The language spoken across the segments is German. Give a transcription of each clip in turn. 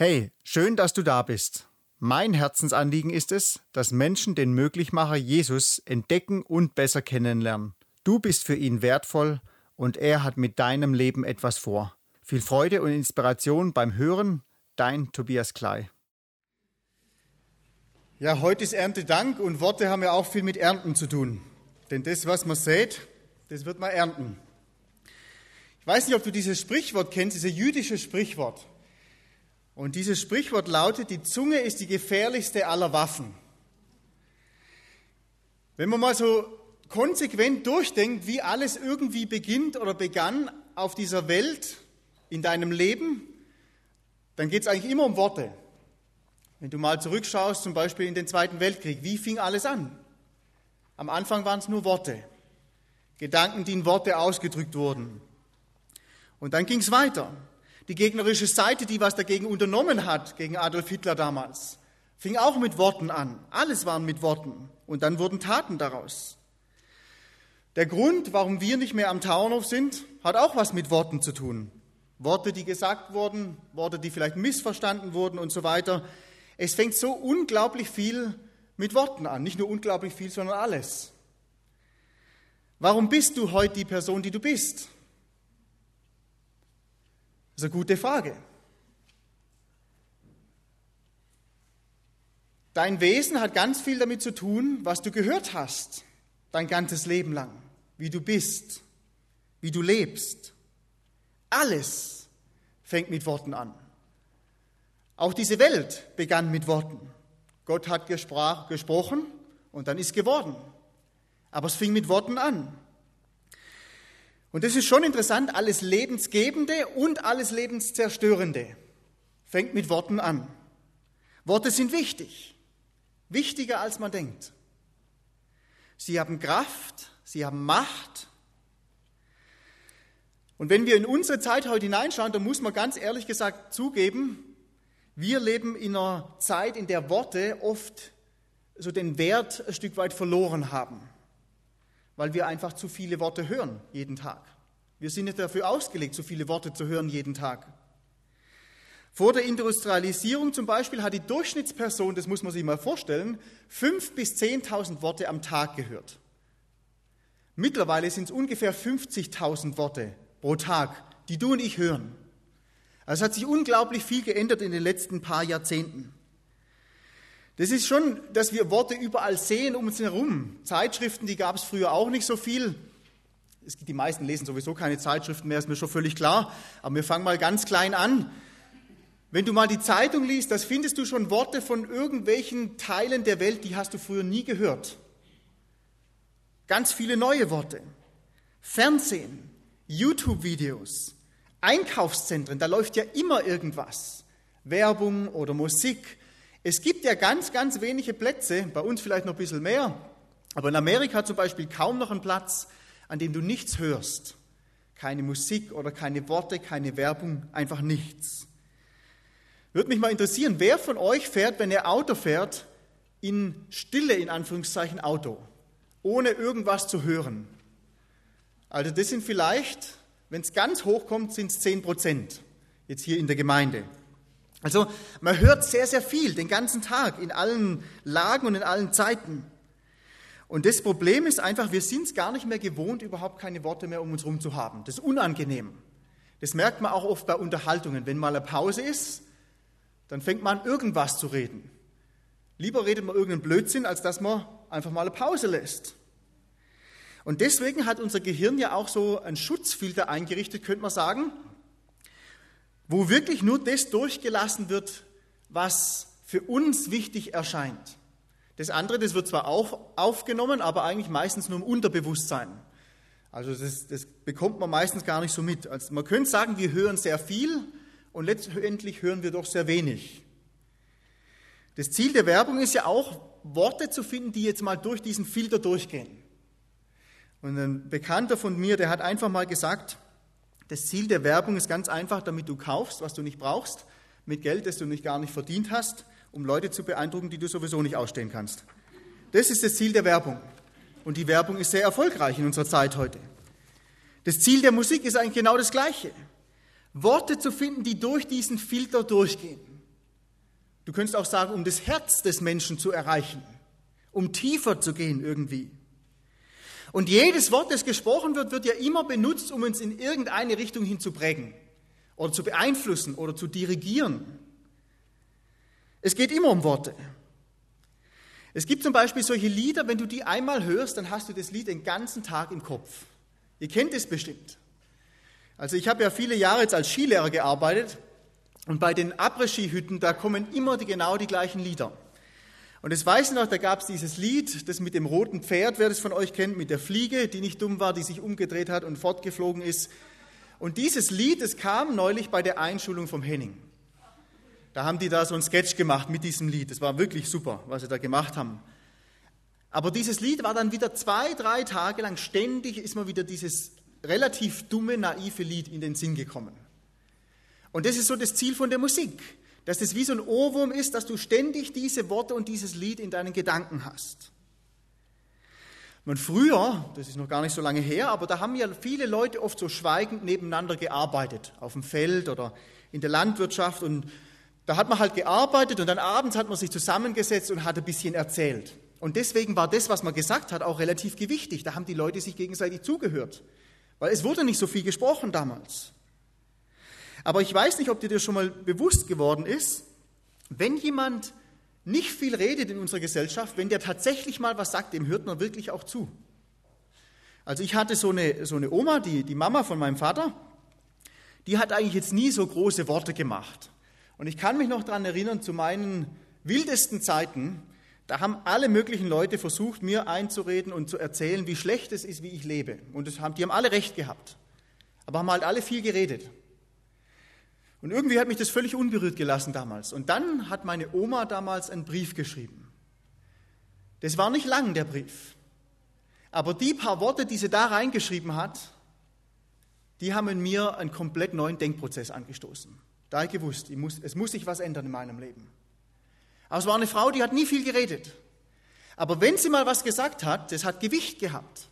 Hey, schön, dass du da bist. Mein Herzensanliegen ist es, dass Menschen den Möglichmacher Jesus entdecken und besser kennenlernen. Du bist für ihn wertvoll und er hat mit deinem Leben etwas vor. Viel Freude und Inspiration beim Hören, dein Tobias Klei. Ja, heute ist Erntedank und Worte haben ja auch viel mit Ernten zu tun. Denn das, was man sät, das wird man ernten. Ich weiß nicht, ob du dieses Sprichwort kennst, dieses jüdische Sprichwort. Und dieses Sprichwort lautet, die Zunge ist die gefährlichste aller Waffen. Wenn man mal so konsequent durchdenkt, wie alles irgendwie beginnt oder begann auf dieser Welt, in deinem Leben, dann geht es eigentlich immer um Worte. Wenn du mal zurückschaust, zum Beispiel in den Zweiten Weltkrieg, wie fing alles an? Am Anfang waren es nur Worte, Gedanken, die in Worte ausgedrückt wurden. Und dann ging es weiter. Die gegnerische Seite, die was dagegen unternommen hat, gegen Adolf Hitler damals, fing auch mit Worten an. Alles waren mit Worten. Und dann wurden Taten daraus. Der Grund, warum wir nicht mehr am Tauernhof sind, hat auch was mit Worten zu tun. Worte, die gesagt wurden, Worte, die vielleicht missverstanden wurden und so weiter. Es fängt so unglaublich viel mit Worten an. Nicht nur unglaublich viel, sondern alles. Warum bist du heute die Person, die du bist? Das ist eine gute Frage. Dein Wesen hat ganz viel damit zu tun, was du gehört hast, dein ganzes Leben lang, wie du bist, wie du lebst. Alles fängt mit Worten an. Auch diese Welt begann mit Worten. Gott hat gesprochen und dann ist geworden. Aber es fing mit Worten an. Und das ist schon interessant, alles Lebensgebende und alles Lebenszerstörende fängt mit Worten an. Worte sind wichtig, wichtiger als man denkt. Sie haben Kraft, sie haben Macht. Und wenn wir in unsere Zeit heute hineinschauen, dann muss man ganz ehrlich gesagt zugeben, wir leben in einer Zeit, in der Worte oft so den Wert ein Stück weit verloren haben weil wir einfach zu viele Worte hören jeden Tag. Wir sind nicht dafür ausgelegt, so viele Worte zu hören jeden Tag. Vor der Industrialisierung zum Beispiel hat die Durchschnittsperson, das muss man sich mal vorstellen, fünf bis zehntausend Worte am Tag gehört. Mittlerweile sind es ungefähr 50.000 Worte pro Tag, die du und ich hören. Also es hat sich unglaublich viel geändert in den letzten paar Jahrzehnten. Das ist schon, dass wir Worte überall sehen um uns herum. Zeitschriften, die gab es früher auch nicht so viel. die meisten lesen sowieso keine Zeitschriften mehr, ist mir schon völlig klar. Aber wir fangen mal ganz klein an. Wenn du mal die Zeitung liest, das findest du schon Worte von irgendwelchen Teilen der Welt, die hast du früher nie gehört. Ganz viele neue Worte. Fernsehen, YouTube-Videos, Einkaufszentren, da läuft ja immer irgendwas. Werbung oder Musik, es gibt ja ganz, ganz wenige Plätze, bei uns vielleicht noch ein bisschen mehr, aber in Amerika zum Beispiel kaum noch einen Platz, an dem du nichts hörst. Keine Musik oder keine Worte, keine Werbung, einfach nichts. Würde mich mal interessieren, wer von euch fährt, wenn er Auto fährt, in Stille, in Anführungszeichen, Auto, ohne irgendwas zu hören? Also das sind vielleicht, wenn es ganz hoch kommt, sind es 10 Prozent, jetzt hier in der Gemeinde. Also man hört sehr, sehr viel den ganzen Tag, in allen Lagen und in allen Zeiten. Und das Problem ist einfach, wir sind es gar nicht mehr gewohnt, überhaupt keine Worte mehr um uns herum zu haben. Das ist unangenehm. Das merkt man auch oft bei Unterhaltungen. Wenn mal eine Pause ist, dann fängt man an, irgendwas zu reden. Lieber redet man irgendeinen Blödsinn, als dass man einfach mal eine Pause lässt. Und deswegen hat unser Gehirn ja auch so einen Schutzfilter eingerichtet, könnte man sagen, wo wirklich nur das durchgelassen wird, was für uns wichtig erscheint. Das andere, das wird zwar auch aufgenommen, aber eigentlich meistens nur im Unterbewusstsein. Also das, das bekommt man meistens gar nicht so mit. Also man könnte sagen, wir hören sehr viel und letztendlich hören wir doch sehr wenig. Das Ziel der Werbung ist ja auch, Worte zu finden, die jetzt mal durch diesen Filter durchgehen. Und ein Bekannter von mir, der hat einfach mal gesagt, das Ziel der Werbung ist ganz einfach, damit du kaufst, was du nicht brauchst, mit Geld, das du nicht gar nicht verdient hast, um Leute zu beeindrucken, die du sowieso nicht ausstehen kannst. Das ist das Ziel der Werbung. Und die Werbung ist sehr erfolgreich in unserer Zeit heute. Das Ziel der Musik ist eigentlich genau das Gleiche. Worte zu finden, die durch diesen Filter durchgehen. Du könntest auch sagen, um das Herz des Menschen zu erreichen, um tiefer zu gehen irgendwie. Und jedes Wort, das gesprochen wird, wird ja immer benutzt, um uns in irgendeine Richtung hin zu prägen oder zu beeinflussen oder zu dirigieren. Es geht immer um Worte. Es gibt zum Beispiel solche Lieder, wenn du die einmal hörst, dann hast du das Lied den ganzen Tag im Kopf. Ihr kennt es bestimmt. Also ich habe ja viele Jahre jetzt als Skilehrer gearbeitet und bei den Après-Ski-Hütten, da kommen immer die, genau die gleichen Lieder. Und das weiß ich noch, da gab es dieses Lied, das mit dem roten Pferd, wer das von euch kennt, mit der Fliege, die nicht dumm war, die sich umgedreht hat und fortgeflogen ist. Und dieses Lied, das kam neulich bei der Einschulung vom Henning. Da haben die da so einen Sketch gemacht mit diesem Lied. Das war wirklich super, was sie da gemacht haben. Aber dieses Lied war dann wieder zwei, drei Tage lang ständig, ist mal wieder dieses relativ dumme, naive Lied in den Sinn gekommen. Und das ist so das Ziel von der Musik, dass das wie so ein Ohrwurm ist, dass du ständig diese Worte und dieses Lied in deinen Gedanken hast. Und früher, das ist noch gar nicht so lange her, aber da haben ja viele Leute oft so schweigend nebeneinander gearbeitet, auf dem Feld oder in der Landwirtschaft und da hat man halt gearbeitet und dann abends hat man sich zusammengesetzt und hat ein bisschen erzählt. Und deswegen war das, was man gesagt hat, auch relativ gewichtig. Da haben die Leute sich gegenseitig zugehört. Weil es wurde nicht so viel gesprochen damals. Aber ich weiß nicht, ob dir das schon mal bewusst geworden ist, wenn jemand nicht viel redet in unserer Gesellschaft, wenn der tatsächlich mal was sagt, dem hört man wirklich auch zu. Also ich hatte so eine, so eine Oma, die, die Mama von meinem Vater, die hat eigentlich jetzt nie so große Worte gemacht. Und ich kann mich noch daran erinnern, zu meinen wildesten Zeiten, da haben alle möglichen Leute versucht, mir einzureden und zu erzählen, wie schlecht es ist, wie ich lebe. Und das haben, die haben alle recht gehabt. Aber haben halt alle viel geredet. Und irgendwie hat mich das völlig unberührt gelassen damals. Und dann hat meine Oma damals einen Brief geschrieben. Das war nicht lang, der Brief. Aber die paar Worte, die sie da reingeschrieben hat, die haben in mir einen komplett neuen Denkprozess angestoßen. Da ich gewusst, ich muss, es muss sich was ändern in meinem Leben. Aber es war eine Frau, die hat nie viel geredet. Aber wenn sie mal was gesagt hat, das hat Gewicht gehabt.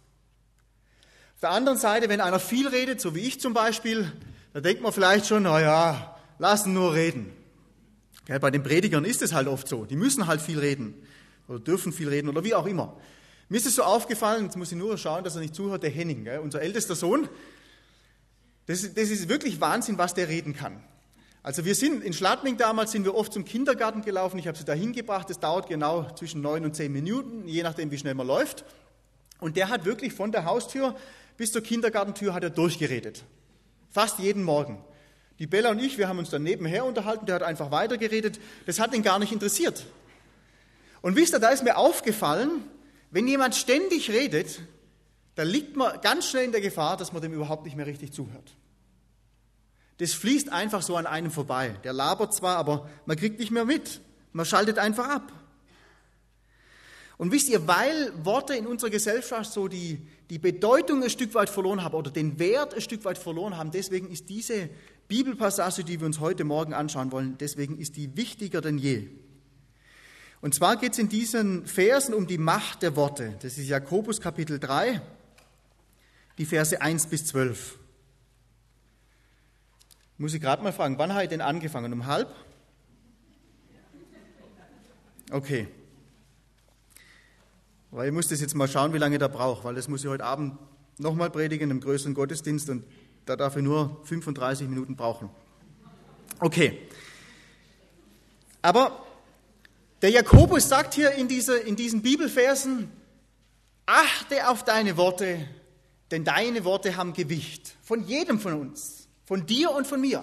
Auf der anderen Seite, wenn einer viel redet, so wie ich zum Beispiel, da denkt man vielleicht schon, naja, lassen nur reden. Ja, bei den Predigern ist es halt oft so. Die müssen halt viel reden oder dürfen viel reden oder wie auch immer. Mir ist es so aufgefallen, jetzt muss ich nur schauen, dass er nicht zuhört, der Henning, gell, unser ältester Sohn. Das, das ist wirklich Wahnsinn, was der reden kann. Also wir sind in Schladming damals sind wir oft zum Kindergarten gelaufen. Ich habe sie da hingebracht. Das dauert genau zwischen neun und zehn Minuten, je nachdem, wie schnell man läuft. Und der hat wirklich von der Haustür bis zur Kindergartentür hat er durchgeredet. Fast jeden Morgen. Die Bella und ich, wir haben uns dann nebenher unterhalten. Der hat einfach weitergeredet. Das hat ihn gar nicht interessiert. Und wisst ihr, da ist mir aufgefallen, wenn jemand ständig redet, da liegt man ganz schnell in der Gefahr, dass man dem überhaupt nicht mehr richtig zuhört. Das fließt einfach so an einem vorbei. Der labert zwar, aber man kriegt nicht mehr mit. Man schaltet einfach ab. Und wisst ihr, weil Worte in unserer Gesellschaft so die, die Bedeutung ein Stück weit verloren haben oder den Wert ein Stück weit verloren haben, deswegen ist diese Bibelpassage, die wir uns heute Morgen anschauen wollen, deswegen ist die wichtiger denn je. Und zwar geht es in diesen Versen um die Macht der Worte. Das ist Jakobus Kapitel 3, die Verse 1 bis 12. Muss ich gerade mal fragen, wann habe ich denn angefangen? Um halb? Okay. Weil ich muss das jetzt mal schauen, wie lange der braucht, weil das muss ich heute Abend nochmal predigen im größeren Gottesdienst und da darf ich nur 35 Minuten brauchen. Okay. Aber der Jakobus sagt hier in, diese, in diesen Bibelversen, achte auf deine Worte, denn deine Worte haben Gewicht. Von jedem von uns. Von dir und von mir.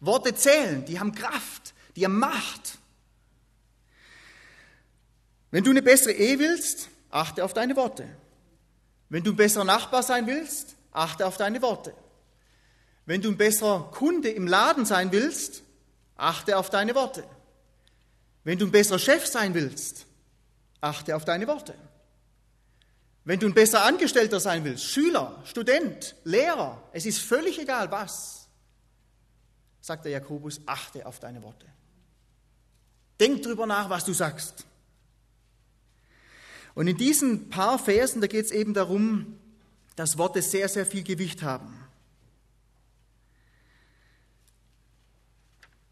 Worte zählen, die haben Kraft, die haben Macht. Wenn du eine bessere Ehe willst, achte auf deine Worte. Wenn du ein besserer Nachbar sein willst, achte auf deine Worte. Wenn du ein besserer Kunde im Laden sein willst, achte auf deine Worte. Wenn du ein besserer Chef sein willst, achte auf deine Worte. Wenn du ein besser Angestellter sein willst, Schüler, Student, Lehrer, es ist völlig egal was, sagt der Jakobus, achte auf deine Worte. Denk drüber nach, was du sagst. Und in diesen paar Versen, da geht es eben darum, dass Worte sehr, sehr viel Gewicht haben.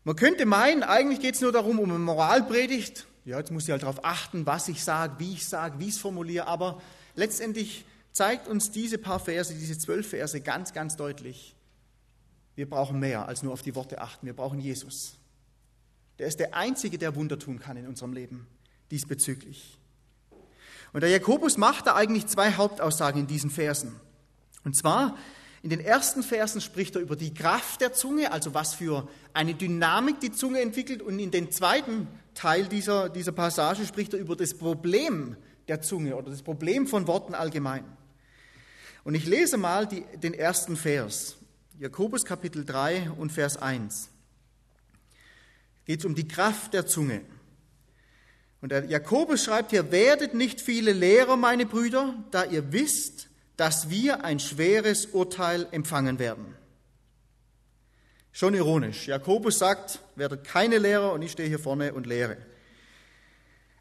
Man könnte meinen, eigentlich geht es nur darum, um eine Moralpredigt. Ja, jetzt muss ich halt darauf achten, was ich sage, wie ich sage, wie ich es formuliere. Aber letztendlich zeigt uns diese paar Verse, diese zwölf Verse ganz, ganz deutlich, wir brauchen mehr als nur auf die Worte achten. Wir brauchen Jesus. Der ist der Einzige, der Wunder tun kann in unserem Leben diesbezüglich. Und der Jakobus macht da eigentlich zwei Hauptaussagen in diesen Versen. Und zwar in den ersten Versen spricht er über die Kraft der Zunge, also was für eine Dynamik die Zunge entwickelt. Und in den zweiten Teil dieser, dieser Passage spricht er über das Problem der Zunge oder das Problem von Worten allgemein. Und ich lese mal die, den ersten Vers. Jakobus Kapitel 3 und Vers 1. Geht es um die Kraft der Zunge. Und der Jakobus schreibt hier, werdet nicht viele Lehrer, meine Brüder, da ihr wisst, dass wir ein schweres Urteil empfangen werden. Schon ironisch. Jakobus sagt, werdet keine Lehrer und ich stehe hier vorne und lehre.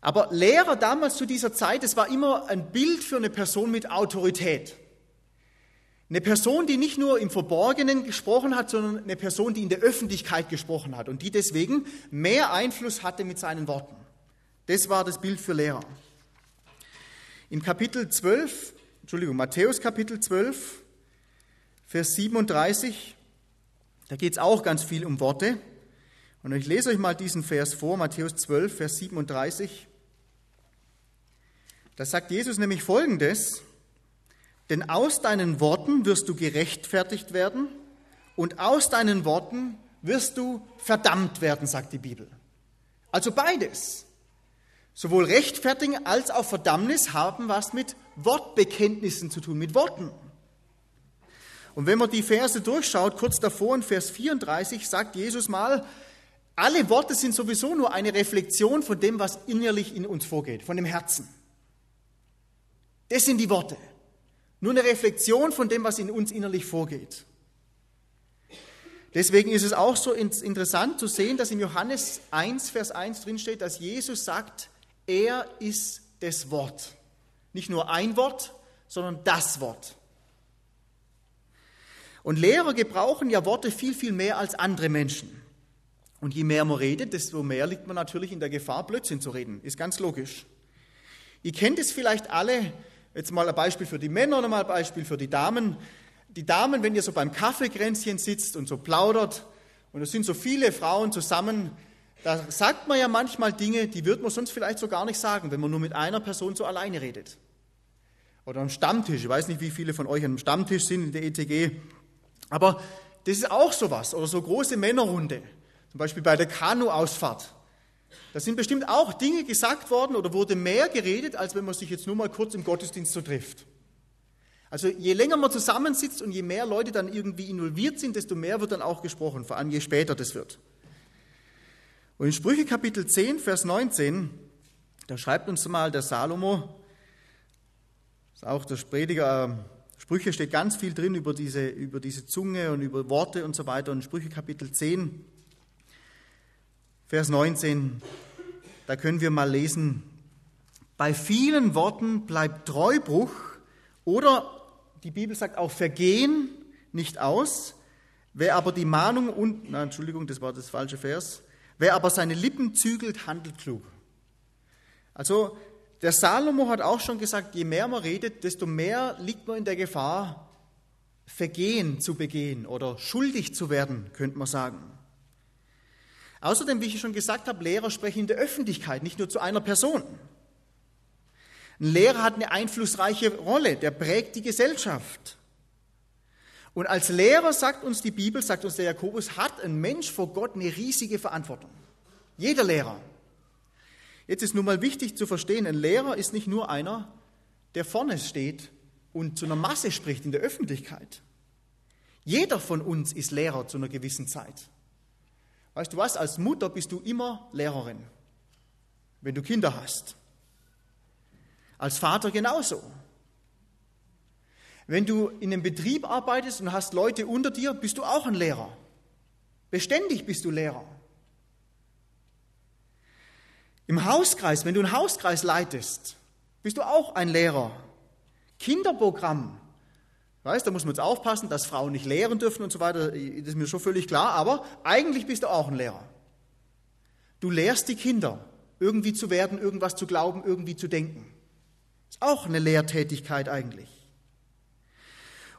Aber Lehrer damals zu dieser Zeit, es war immer ein Bild für eine Person mit Autorität. Eine Person, die nicht nur im Verborgenen gesprochen hat, sondern eine Person, die in der Öffentlichkeit gesprochen hat und die deswegen mehr Einfluss hatte mit seinen Worten. Das war das Bild für Lehrer. Im Kapitel 12 Entschuldigung, Matthäus Kapitel 12, Vers 37, da geht es auch ganz viel um Worte. Und ich lese euch mal diesen Vers vor, Matthäus 12, Vers 37. Da sagt Jesus nämlich Folgendes, denn aus deinen Worten wirst du gerechtfertigt werden und aus deinen Worten wirst du verdammt werden, sagt die Bibel. Also beides. Sowohl Rechtfertigen als auch Verdammnis haben was mit Wortbekenntnissen zu tun, mit Worten. Und wenn man die Verse durchschaut, kurz davor in Vers 34 sagt Jesus mal, alle Worte sind sowieso nur eine Reflexion von dem, was innerlich in uns vorgeht, von dem Herzen. Das sind die Worte. Nur eine Reflexion von dem, was in uns innerlich vorgeht. Deswegen ist es auch so interessant zu sehen, dass in Johannes 1, Vers 1 drin steht, dass Jesus sagt, er ist das Wort. Nicht nur ein Wort, sondern das Wort. Und Lehrer gebrauchen ja Worte viel, viel mehr als andere Menschen. Und je mehr man redet, desto mehr liegt man natürlich in der Gefahr, Blödsinn zu reden. Ist ganz logisch. Ihr kennt es vielleicht alle, jetzt mal ein Beispiel für die Männer und mal ein Beispiel für die Damen. Die Damen, wenn ihr so beim Kaffeekränzchen sitzt und so plaudert, und es sind so viele Frauen zusammen, da sagt man ja manchmal Dinge, die wird man sonst vielleicht so gar nicht sagen, wenn man nur mit einer Person so alleine redet. Oder am Stammtisch. Ich weiß nicht, wie viele von euch am Stammtisch sind in der ETG. Aber das ist auch sowas. Oder so große Männerrunde. Zum Beispiel bei der Kanu-Ausfahrt. Da sind bestimmt auch Dinge gesagt worden oder wurde mehr geredet, als wenn man sich jetzt nur mal kurz im Gottesdienst so trifft. Also je länger man zusammensitzt und je mehr Leute dann irgendwie involviert sind, desto mehr wird dann auch gesprochen, vor allem je später das wird. Und in Sprüche Kapitel 10, Vers 19, da schreibt uns mal der Salomo, ist auch der Prediger, äh, Sprüche steht ganz viel drin über diese, über diese Zunge und über Worte und so weiter. Und in Sprüche Kapitel 10, Vers 19, da können wir mal lesen, bei vielen Worten bleibt Treubruch oder die Bibel sagt auch Vergehen nicht aus. Wer aber die Mahnung und, na, Entschuldigung, das war das falsche Vers. Wer aber seine Lippen zügelt, handelt klug. Also der Salomo hat auch schon gesagt, je mehr man redet, desto mehr liegt man in der Gefahr, Vergehen zu begehen oder schuldig zu werden, könnte man sagen. Außerdem, wie ich schon gesagt habe, Lehrer sprechen in der Öffentlichkeit, nicht nur zu einer Person. Ein Lehrer hat eine einflussreiche Rolle, der prägt die Gesellschaft. Und als Lehrer sagt uns die Bibel, sagt uns der Jakobus, hat ein Mensch vor Gott eine riesige Verantwortung. Jeder Lehrer. Jetzt ist nun mal wichtig zu verstehen, ein Lehrer ist nicht nur einer, der vorne steht und zu einer Masse spricht in der Öffentlichkeit. Jeder von uns ist Lehrer zu einer gewissen Zeit. Weißt du was, als Mutter bist du immer Lehrerin, wenn du Kinder hast. Als Vater genauso. Wenn du in einem Betrieb arbeitest und hast Leute unter dir, bist du auch ein Lehrer. Beständig bist du Lehrer. Im Hauskreis, wenn du einen Hauskreis leitest, bist du auch ein Lehrer. Kinderprogramm. Weißt, da muss man jetzt aufpassen, dass Frauen nicht lehren dürfen und so weiter. Das ist mir schon völlig klar, aber eigentlich bist du auch ein Lehrer. Du lehrst die Kinder, irgendwie zu werden, irgendwas zu glauben, irgendwie zu denken. Ist auch eine Lehrtätigkeit eigentlich.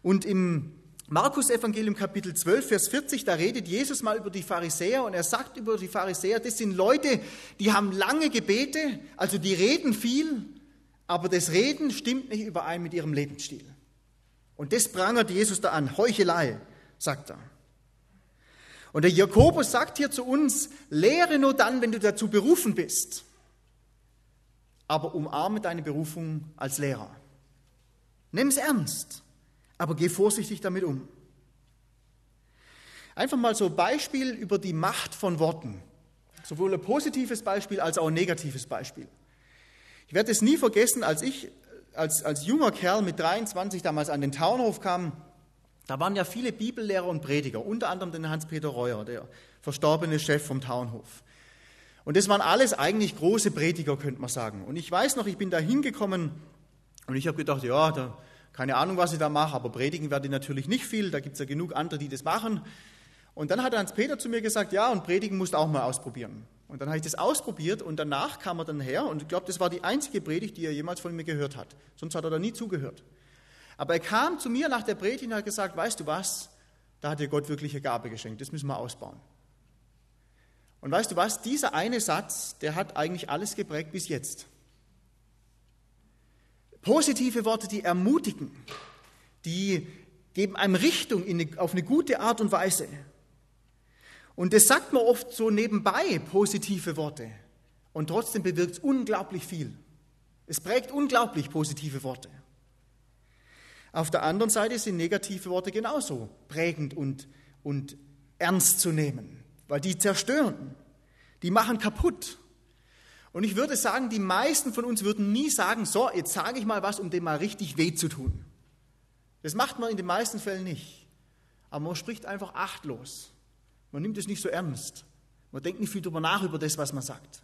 Und im Markus Evangelium Kapitel 12, Vers 40, da redet Jesus mal über die Pharisäer und er sagt über die Pharisäer, das sind Leute, die haben lange Gebete, also die reden viel, aber das Reden stimmt nicht überein mit ihrem Lebensstil. Und das prangert Jesus da an, Heuchelei, sagt er. Und der Jakobus sagt hier zu uns, lehre nur dann, wenn du dazu berufen bist, aber umarme deine Berufung als Lehrer. Nimm es ernst, aber geh vorsichtig damit um. Einfach mal so Beispiel über die Macht von Worten. Sowohl ein positives Beispiel als auch ein negatives Beispiel. Ich werde es nie vergessen, als ich als, als junger Kerl mit 23 damals an den Taunhof kam, da waren ja viele Bibellehrer und Prediger, unter anderem den Hans-Peter Reuer, der verstorbene Chef vom Taunhof. Und das waren alles eigentlich große Prediger, könnte man sagen. Und ich weiß noch, ich bin da hingekommen und ich habe gedacht, ja, da, keine Ahnung, was ich da mache, aber predigen werde ich natürlich nicht viel, da gibt es ja genug andere, die das machen. Und dann hat Hans-Peter zu mir gesagt, ja, und predigen musst du auch mal ausprobieren. Und dann habe ich das ausprobiert und danach kam er dann her und ich glaube, das war die einzige Predigt, die er jemals von mir gehört hat. Sonst hat er da nie zugehört. Aber er kam zu mir nach der Predigt und hat gesagt, weißt du was, da hat dir Gott wirkliche Gabe geschenkt, das müssen wir ausbauen. Und weißt du was, dieser eine Satz, der hat eigentlich alles geprägt bis jetzt. Positive Worte, die ermutigen, die geben einem Richtung eine, auf eine gute Art und Weise. Und das sagt man oft so nebenbei, positive Worte. Und trotzdem bewirkt es unglaublich viel. Es prägt unglaublich positive Worte. Auf der anderen Seite sind negative Worte genauso prägend und, und ernst zu nehmen, weil die zerstören, die machen kaputt. Und ich würde sagen, die meisten von uns würden nie sagen, so, jetzt sage ich mal was, um dem mal richtig weh zu tun. Das macht man in den meisten Fällen nicht. Aber man spricht einfach achtlos. Man nimmt es nicht so ernst. Man denkt nicht viel darüber nach, über das, was man sagt.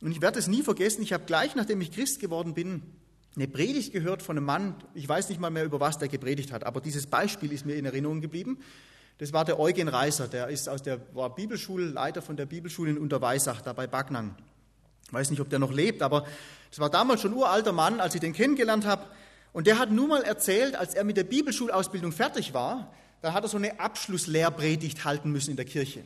Und ich werde es nie vergessen, ich habe gleich, nachdem ich Christ geworden bin, eine Predigt gehört von einem Mann, ich weiß nicht mal mehr, über was der gepredigt hat, aber dieses Beispiel ist mir in Erinnerung geblieben. Das war der Eugen Reiser, der ist aus der, war Bibelschulleiter von der Bibelschule in Unterweisach, da bei Backnang. Ich weiß nicht, ob der noch lebt, aber das war damals schon ein uralter Mann, als ich den kennengelernt habe. Und der hat nun mal erzählt, als er mit der Bibelschulausbildung fertig war, da hat er so eine Abschlusslehrpredigt halten müssen in der Kirche.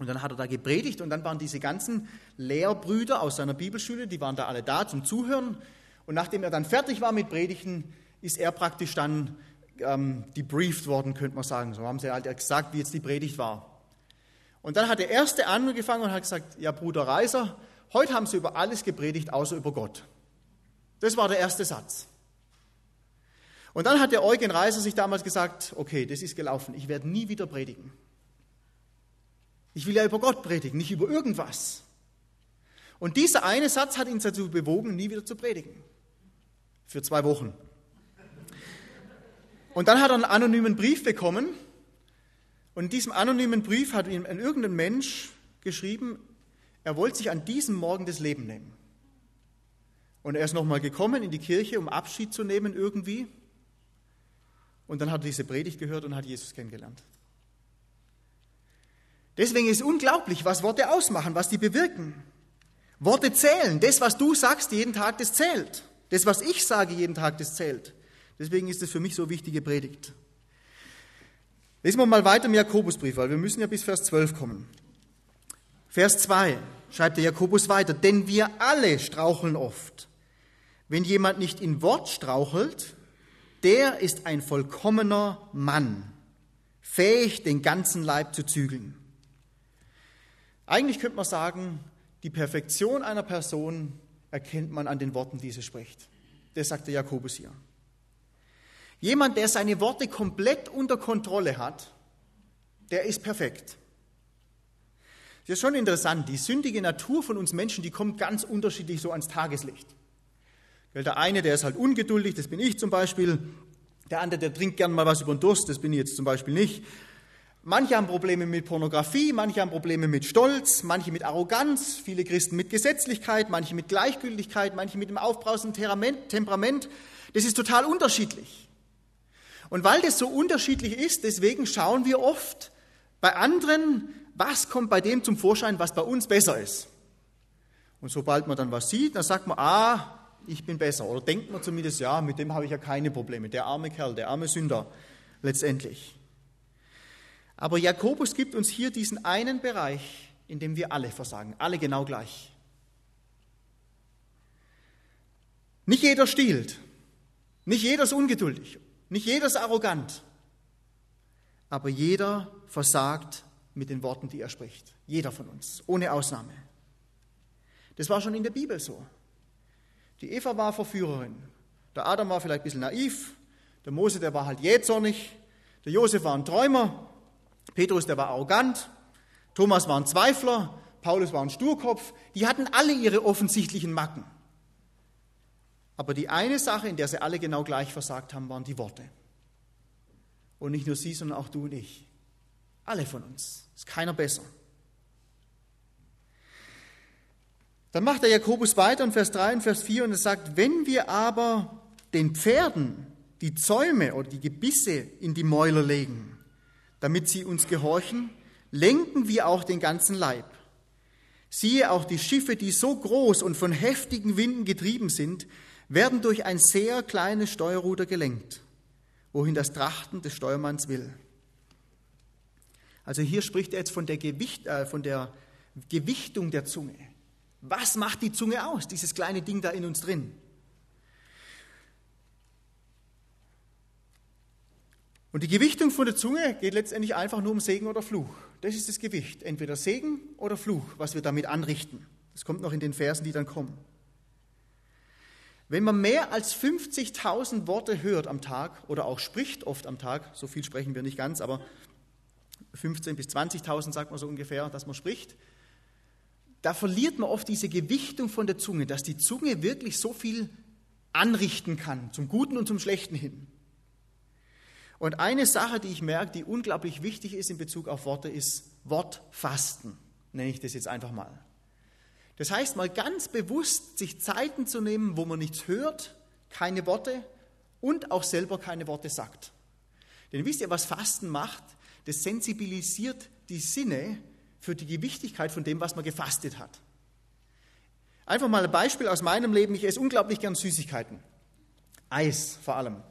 Und dann hat er da gepredigt und dann waren diese ganzen Lehrbrüder aus seiner Bibelschule, die waren da alle da zum Zuhören. Und nachdem er dann fertig war mit Predigen, ist er praktisch dann ähm, debriefed worden, könnte man sagen. So haben sie halt gesagt, wie jetzt die Predigt war. Und dann hat der Erste angefangen und hat gesagt, ja Bruder Reiser, heute haben sie über alles gepredigt, außer über Gott. Das war der erste Satz. Und dann hat der Eugen Reiser sich damals gesagt, okay, das ist gelaufen, ich werde nie wieder predigen. Ich will ja über Gott predigen, nicht über irgendwas. Und dieser eine Satz hat ihn dazu bewogen, nie wieder zu predigen. Für zwei Wochen. Und dann hat er einen anonymen Brief bekommen. Und in diesem anonymen Brief hat ihm irgendein Mensch geschrieben, er wollte sich an diesem Morgen das Leben nehmen. Und er ist nochmal gekommen in die Kirche, um Abschied zu nehmen irgendwie. Und dann hat er diese Predigt gehört und hat Jesus kennengelernt. Deswegen ist unglaublich, was Worte ausmachen, was die bewirken. Worte zählen. Das, was du sagst jeden Tag, das zählt. Das, was ich sage jeden Tag, das zählt. Deswegen ist es für mich so wichtige Predigt. Lesen wir mal weiter im Jakobusbrief, weil wir müssen ja bis Vers 12 kommen. Vers 2 schreibt der Jakobus weiter, denn wir alle straucheln oft. Wenn jemand nicht in Wort strauchelt, der ist ein vollkommener Mann, fähig, den ganzen Leib zu zügeln. Eigentlich könnte man sagen, die Perfektion einer Person erkennt man an den Worten, die sie spricht. Das sagt der Jakobus hier. Jemand, der seine Worte komplett unter Kontrolle hat, der ist perfekt. Das ist schon interessant. Die sündige Natur von uns Menschen, die kommt ganz unterschiedlich so ans Tageslicht. Der eine, der ist halt ungeduldig, das bin ich zum Beispiel. Der andere, der trinkt gern mal was über den Durst, das bin ich jetzt zum Beispiel nicht. Manche haben Probleme mit Pornografie, manche haben Probleme mit Stolz, manche mit Arroganz, viele Christen mit Gesetzlichkeit, manche mit Gleichgültigkeit, manche mit dem aufbrausenden Temperament. Das ist total unterschiedlich. Und weil das so unterschiedlich ist, deswegen schauen wir oft bei anderen was kommt bei dem zum Vorschein, was bei uns besser ist. Und sobald man dann was sieht, dann sagt man, ah, ich bin besser. Oder denkt man zumindest, ja, mit dem habe ich ja keine Probleme. Der arme Kerl, der arme Sünder letztendlich. Aber Jakobus gibt uns hier diesen einen Bereich, in dem wir alle versagen, alle genau gleich. Nicht jeder stiehlt, nicht jeder ist ungeduldig, nicht jeder ist arrogant, aber jeder versagt mit den Worten, die er spricht. Jeder von uns, ohne Ausnahme. Das war schon in der Bibel so. Die Eva war Verführerin. Der Adam war vielleicht ein bisschen naiv. Der Mose, der war halt jähzornig. Der Josef war ein Träumer. Petrus, der war arrogant. Thomas war ein Zweifler. Paulus war ein Sturkopf. Die hatten alle ihre offensichtlichen Macken. Aber die eine Sache, in der sie alle genau gleich versagt haben, waren die Worte. Und nicht nur sie, sondern auch du und ich. Alle von uns. Ist keiner besser. Dann macht der Jakobus weiter in Vers 3 und Vers 4 und er sagt, wenn wir aber den Pferden die Zäume oder die Gebisse in die Mäuler legen, damit sie uns gehorchen, lenken wir auch den ganzen Leib. Siehe auch die Schiffe, die so groß und von heftigen Winden getrieben sind, werden durch ein sehr kleines Steuerruder gelenkt, wohin das Trachten des Steuermanns will. Also hier spricht er jetzt von der, Gewicht, äh, von der Gewichtung der Zunge. Was macht die Zunge aus, dieses kleine Ding da in uns drin? Und die Gewichtung von der Zunge geht letztendlich einfach nur um Segen oder Fluch. Das ist das Gewicht, entweder Segen oder Fluch, was wir damit anrichten. Das kommt noch in den Versen, die dann kommen. Wenn man mehr als 50.000 Worte hört am Tag oder auch spricht oft am Tag, so viel sprechen wir nicht ganz, aber 15.000 bis 20.000 sagt man so ungefähr, dass man spricht, da verliert man oft diese Gewichtung von der Zunge, dass die Zunge wirklich so viel anrichten kann, zum Guten und zum Schlechten hin. Und eine Sache, die ich merke, die unglaublich wichtig ist in Bezug auf Worte, ist Wortfasten, nenne ich das jetzt einfach mal. Das heißt, mal ganz bewusst sich Zeiten zu nehmen, wo man nichts hört, keine Worte und auch selber keine Worte sagt. Denn wisst ihr, was Fasten macht? Das sensibilisiert die Sinne für die Gewichtigkeit von dem, was man gefastet hat. Einfach mal ein Beispiel aus meinem Leben. Ich esse unglaublich gern Süßigkeiten. Eis vor allem.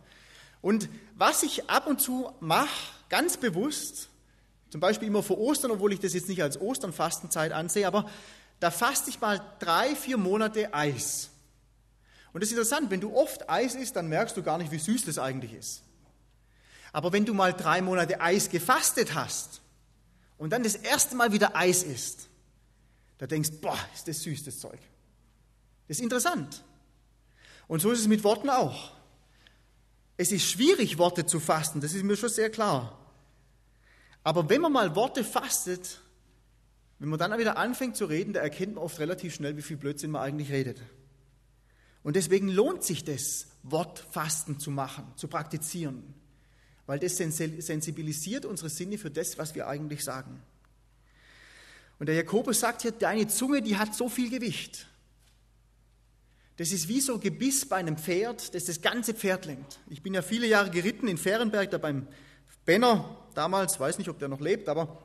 Und was ich ab und zu mache, ganz bewusst, zum Beispiel immer vor Ostern, obwohl ich das jetzt nicht als Osternfastenzeit ansehe, aber da faste ich mal drei, vier Monate Eis. Und das ist interessant, wenn du oft Eis isst, dann merkst du gar nicht, wie süß das eigentlich ist. Aber wenn du mal drei Monate Eis gefastet hast, und dann das erste Mal wieder Eis isst, da denkst, boah, ist das süß, das Zeug. Das ist interessant. Und so ist es mit Worten auch. Es ist schwierig, Worte zu fasten, das ist mir schon sehr klar. Aber wenn man mal Worte fastet, wenn man dann wieder anfängt zu reden, da erkennt man oft relativ schnell, wie viel Blödsinn man eigentlich redet. Und deswegen lohnt sich das, Wortfasten zu machen, zu praktizieren weil das sensibilisiert unsere Sinne für das, was wir eigentlich sagen. Und der Jakobus sagt hier, deine Zunge, die hat so viel Gewicht. Das ist wie so Gebiss bei einem Pferd, das das ganze Pferd lenkt. Ich bin ja viele Jahre geritten in Fehrenberg, da beim Benner damals, weiß nicht, ob der noch lebt, aber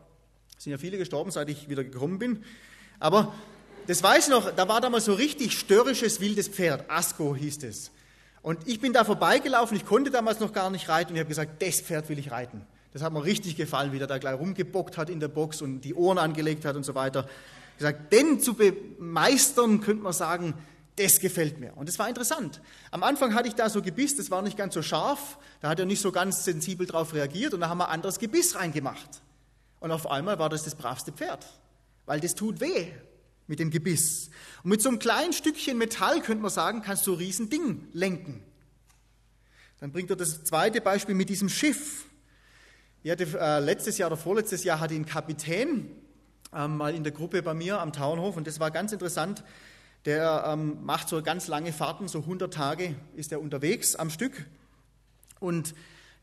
sind ja viele gestorben, seit ich wieder gekommen bin. Aber das weiß ich noch, da war damals so richtig störrisches wildes Pferd, Asko hieß es. Und ich bin da vorbeigelaufen, ich konnte damals noch gar nicht reiten und ich habe gesagt, das Pferd will ich reiten. Das hat mir richtig gefallen, wie der da gleich rumgebockt hat in der Box und die Ohren angelegt hat und so weiter. Ich gesagt, den zu bemeistern, könnte man sagen, das gefällt mir. Und das war interessant. Am Anfang hatte ich da so Gebiss, das war nicht ganz so scharf, da hat er nicht so ganz sensibel drauf reagiert und da haben wir anderes Gebiss reingemacht. Und auf einmal war das das bravste Pferd, weil das tut weh mit dem Gebiss. Und mit so einem kleinen Stückchen Metall, könnte man sagen, kannst du ein Riesending lenken. Dann bringt er das zweite Beispiel mit diesem Schiff. Ich hatte, äh, letztes Jahr oder vorletztes Jahr hatte ein Kapitän äh, mal in der Gruppe bei mir am Tauernhof und das war ganz interessant. Der ähm, macht so ganz lange Fahrten, so 100 Tage ist er unterwegs am Stück. Und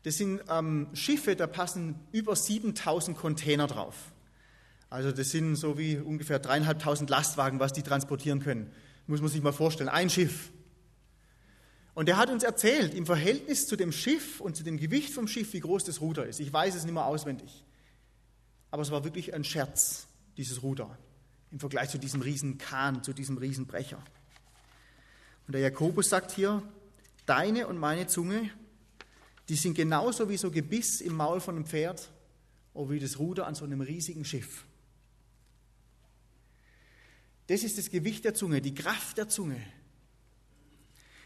das sind ähm, Schiffe, da passen über 7000 Container drauf. Also das sind so wie ungefähr dreieinhalbtausend Lastwagen, was die transportieren können. Muss man sich mal vorstellen. Ein Schiff. Und er hat uns erzählt, im Verhältnis zu dem Schiff und zu dem Gewicht vom Schiff, wie groß das Ruder ist. Ich weiß es nicht mehr auswendig. aber es war wirklich ein Scherz, dieses Ruder, im Vergleich zu diesem riesen Kahn, zu diesem Riesenbrecher. Und der Jakobus sagt hier, deine und meine Zunge, die sind genauso wie so Gebiss im Maul von einem Pferd oder wie das Ruder an so einem riesigen Schiff. Das ist das Gewicht der Zunge, die Kraft der Zunge.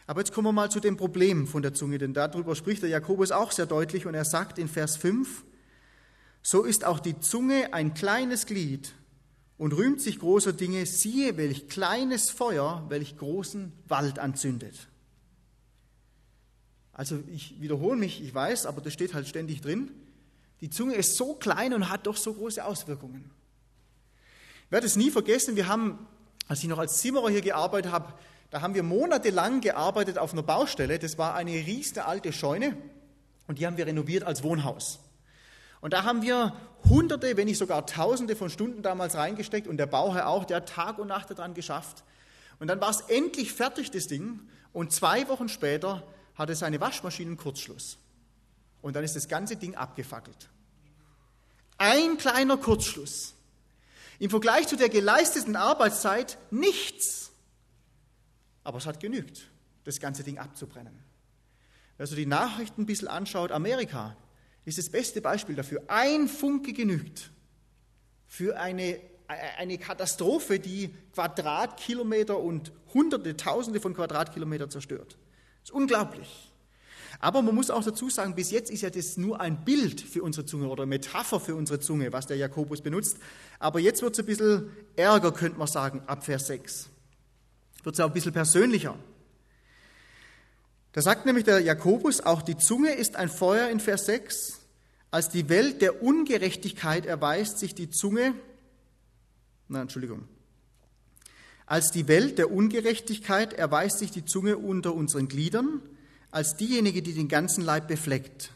Aber jetzt kommen wir mal zu dem Problem von der Zunge, denn darüber spricht der Jakobus auch sehr deutlich und er sagt in Vers 5, so ist auch die Zunge ein kleines Glied und rühmt sich großer Dinge, siehe, welch kleines Feuer, welch großen Wald anzündet. Also ich wiederhole mich, ich weiß, aber das steht halt ständig drin. Die Zunge ist so klein und hat doch so große Auswirkungen. Ich werde es nie vergessen, wir haben, als ich noch als Zimmerer hier gearbeitet habe, da haben wir monatelang gearbeitet auf einer Baustelle. Das war eine riesige alte Scheune und die haben wir renoviert als Wohnhaus. Und da haben wir Hunderte, wenn nicht sogar Tausende von Stunden damals reingesteckt und der Bauherr auch, der hat Tag und Nacht daran geschafft. Und dann war es endlich fertig, das Ding. Und zwei Wochen später hatte seine Waschmaschine einen Kurzschluss. Und dann ist das ganze Ding abgefackelt. Ein kleiner Kurzschluss. Im Vergleich zu der geleisteten Arbeitszeit nichts. Aber es hat genügt, das ganze Ding abzubrennen. Wer so die Nachrichten ein bisschen anschaut, Amerika ist das beste Beispiel dafür. Ein Funke genügt für eine, eine Katastrophe, die Quadratkilometer und Hunderte, Tausende von Quadratkilometern zerstört. Das ist unglaublich. Aber man muss auch dazu sagen, bis jetzt ist ja das nur ein Bild für unsere Zunge oder Metapher für unsere Zunge, was der Jakobus benutzt. Aber jetzt wird es ein bisschen ärger, könnte man sagen, ab Vers 6. Wird es auch ein bisschen persönlicher. Da sagt nämlich der Jakobus, auch die Zunge ist ein Feuer in Vers 6. Als die Welt der Ungerechtigkeit erweist sich die Zunge, na, Entschuldigung. Als die Welt der Ungerechtigkeit erweist sich die Zunge unter unseren Gliedern, als diejenige, die den ganzen Leib befleckt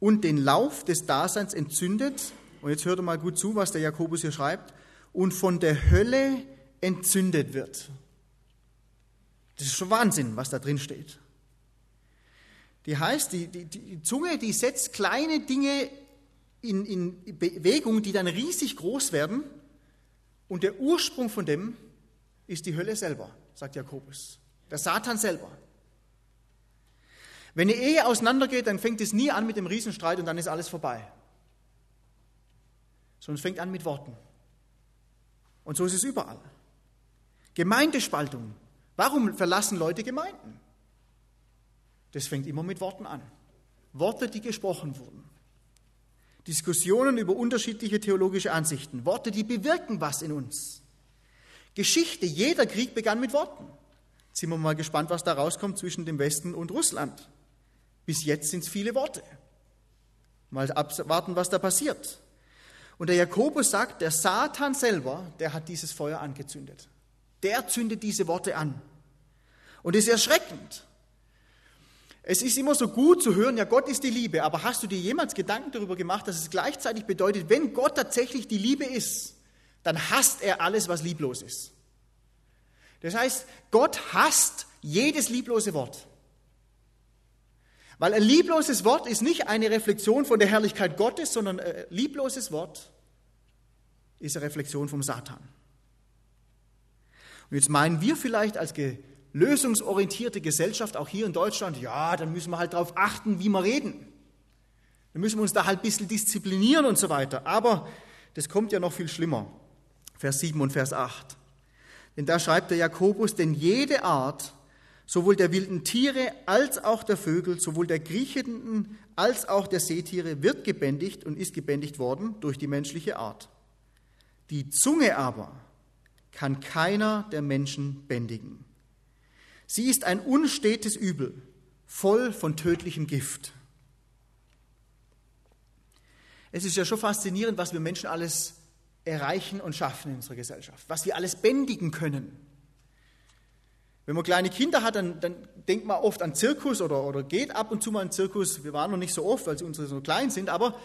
und den Lauf des Daseins entzündet. Und jetzt hört mal gut zu, was der Jakobus hier schreibt. Und von der Hölle entzündet wird. Das ist schon Wahnsinn, was da drin steht. Die heißt, die, die, die Zunge, die setzt kleine Dinge in, in Bewegung, die dann riesig groß werden. Und der Ursprung von dem ist die Hölle selber, sagt Jakobus. Der Satan selber. Wenn eine Ehe auseinandergeht, dann fängt es nie an mit dem Riesenstreit und dann ist alles vorbei. Sondern es fängt an mit Worten. Und so ist es überall. Gemeindespaltung. Warum verlassen Leute Gemeinden? Das fängt immer mit Worten an. Worte, die gesprochen wurden. Diskussionen über unterschiedliche theologische Ansichten. Worte, die bewirken was in uns. Geschichte, jeder Krieg begann mit Worten. Jetzt sind wir mal gespannt, was da rauskommt zwischen dem Westen und Russland. Bis jetzt sind es viele Worte. Mal abwarten, was da passiert. Und der Jakobus sagt, der Satan selber, der hat dieses Feuer angezündet. Der zündet diese Worte an. Und es ist erschreckend. Es ist immer so gut zu hören, ja, Gott ist die Liebe, aber hast du dir jemals Gedanken darüber gemacht, dass es gleichzeitig bedeutet, wenn Gott tatsächlich die Liebe ist, dann hasst er alles, was lieblos ist. Das heißt, Gott hasst jedes lieblose Wort. Weil ein liebloses Wort ist nicht eine Reflexion von der Herrlichkeit Gottes, sondern ein liebloses Wort ist eine Reflexion vom Satan. Und jetzt meinen wir vielleicht als lösungsorientierte Gesellschaft, auch hier in Deutschland, ja, dann müssen wir halt darauf achten, wie wir reden. Dann müssen wir uns da halt ein bisschen disziplinieren und so weiter. Aber das kommt ja noch viel schlimmer. Vers 7 und Vers 8. Denn da schreibt der Jakobus, denn jede Art, sowohl der wilden Tiere als auch der Vögel, sowohl der kriechenden als auch der Seetiere wird gebändigt und ist gebändigt worden durch die menschliche Art. Die Zunge aber kann keiner der Menschen bändigen. Sie ist ein unstetes Übel, voll von tödlichem Gift. Es ist ja schon faszinierend, was wir Menschen alles erreichen und schaffen in unserer Gesellschaft, was wir alles bändigen können. Wenn man kleine Kinder hat, dann, dann denkt man oft an Zirkus oder, oder geht ab und zu mal in Zirkus. Wir waren noch nicht so oft, weil unsere so klein sind, aber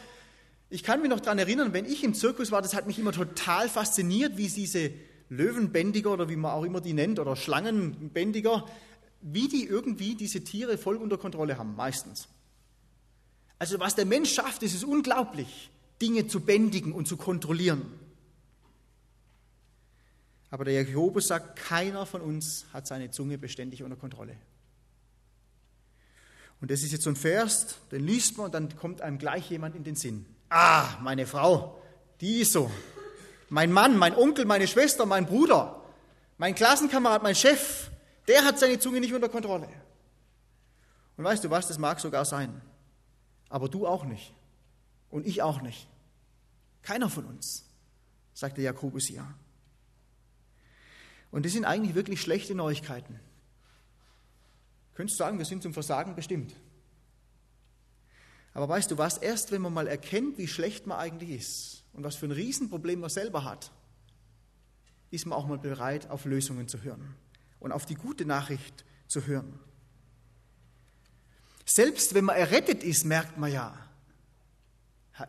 ich kann mich noch daran erinnern, wenn ich im Zirkus war, das hat mich immer total fasziniert, wie diese Löwenbändiger oder wie man auch immer die nennt oder Schlangenbändiger, wie die irgendwie diese Tiere voll unter Kontrolle haben, meistens. Also was der Mensch schafft, ist unglaublich. Dinge zu bändigen und zu kontrollieren. Aber der Jakobus sagt, keiner von uns hat seine Zunge beständig unter Kontrolle. Und das ist jetzt so ein Vers, den liest man und dann kommt einem gleich jemand in den Sinn. Ah, meine Frau, die ist so. Mein Mann, mein Onkel, meine Schwester, mein Bruder, mein Klassenkamerad, mein Chef, der hat seine Zunge nicht unter Kontrolle. Und weißt du was, das mag sogar sein. Aber du auch nicht. Und ich auch nicht. Keiner von uns, sagt der Jakobus hier. Und das sind eigentlich wirklich schlechte Neuigkeiten. Könntest du sagen, wir sind zum Versagen bestimmt. Aber weißt du was, erst wenn man mal erkennt, wie schlecht man eigentlich ist und was für ein Riesenproblem man selber hat, ist man auch mal bereit, auf Lösungen zu hören und auf die gute Nachricht zu hören. Selbst wenn man errettet ist, merkt man ja,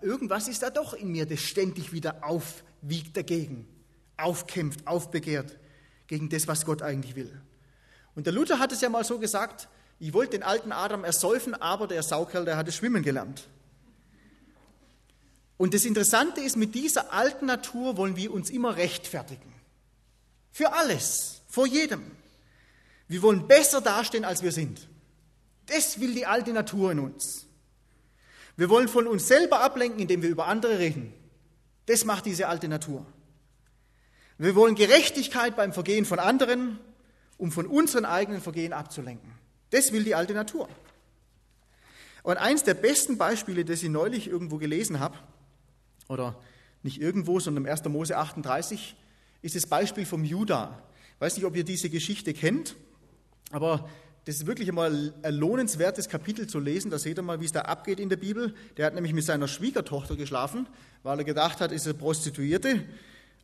irgendwas ist da doch in mir, das ständig wieder aufwiegt dagegen, aufkämpft, aufbegehrt gegen das, was Gott eigentlich will. Und der Luther hat es ja mal so gesagt, ich wollte den alten Adam ersäufen, aber der Saukerl, der hatte schwimmen gelernt. Und das Interessante ist, mit dieser alten Natur wollen wir uns immer rechtfertigen. Für alles, vor jedem. Wir wollen besser dastehen, als wir sind. Das will die alte Natur in uns. Wir wollen von uns selber ablenken, indem wir über andere reden. Das macht diese alte Natur. Wir wollen Gerechtigkeit beim Vergehen von anderen, um von unseren eigenen Vergehen abzulenken. Das will die alte Natur. Und eins der besten Beispiele, das ich neulich irgendwo gelesen habe, oder nicht irgendwo, sondern im 1. Mose 38, ist das Beispiel vom Judah. Ich weiß nicht, ob ihr diese Geschichte kennt, aber das ist wirklich einmal ein lohnenswertes Kapitel zu lesen. Da seht ihr mal, wie es da abgeht in der Bibel. Der hat nämlich mit seiner Schwiegertochter geschlafen, weil er gedacht hat, ist eine Prostituierte.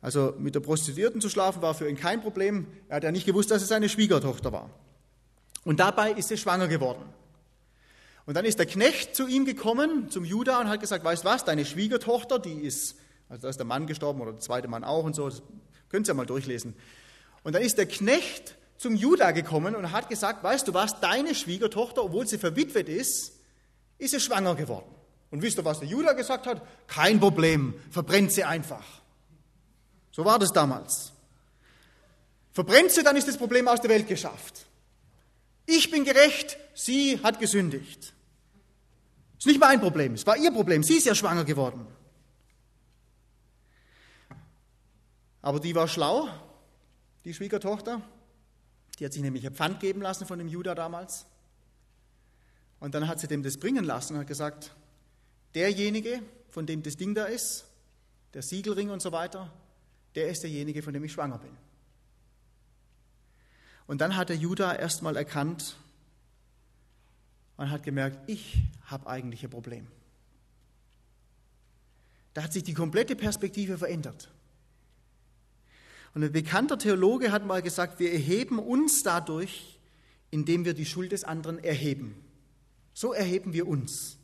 Also mit der Prostituierten zu schlafen war für ihn kein Problem. Er hat ja nicht gewusst, dass es seine Schwiegertochter war. Und dabei ist er schwanger geworden. Und dann ist der Knecht zu ihm gekommen, zum Judah, und hat gesagt, weißt was, deine Schwiegertochter, die ist, also da ist der Mann gestorben oder der zweite Mann auch und so, das könnt ihr ja mal durchlesen. Und dann ist der Knecht zum Judah gekommen und hat gesagt, weißt du was, deine Schwiegertochter, obwohl sie verwitwet ist, ist sie schwanger geworden. Und wisst ihr, was der Judah gesagt hat? Kein Problem, verbrennt sie einfach. So war das damals. Verbrennt sie, dann ist das Problem aus der Welt geschafft. Ich bin gerecht, sie hat gesündigt. Ist nicht mein Problem, es war ihr Problem. Sie ist ja schwanger geworden. Aber die war schlau, die Schwiegertochter. Die hat sich nämlich ein Pfand geben lassen von dem Judah damals. Und dann hat sie dem das bringen lassen und hat gesagt, derjenige, von dem das Ding da ist, der Siegelring und so weiter, der ist derjenige, von dem ich schwanger bin. Und dann hat der Judah erstmal erkannt und hat gemerkt, ich habe eigentlich ein Problem. Da hat sich die komplette Perspektive verändert. Und ein bekannter Theologe hat mal gesagt, wir erheben uns dadurch, indem wir die Schuld des anderen erheben. So erheben wir uns.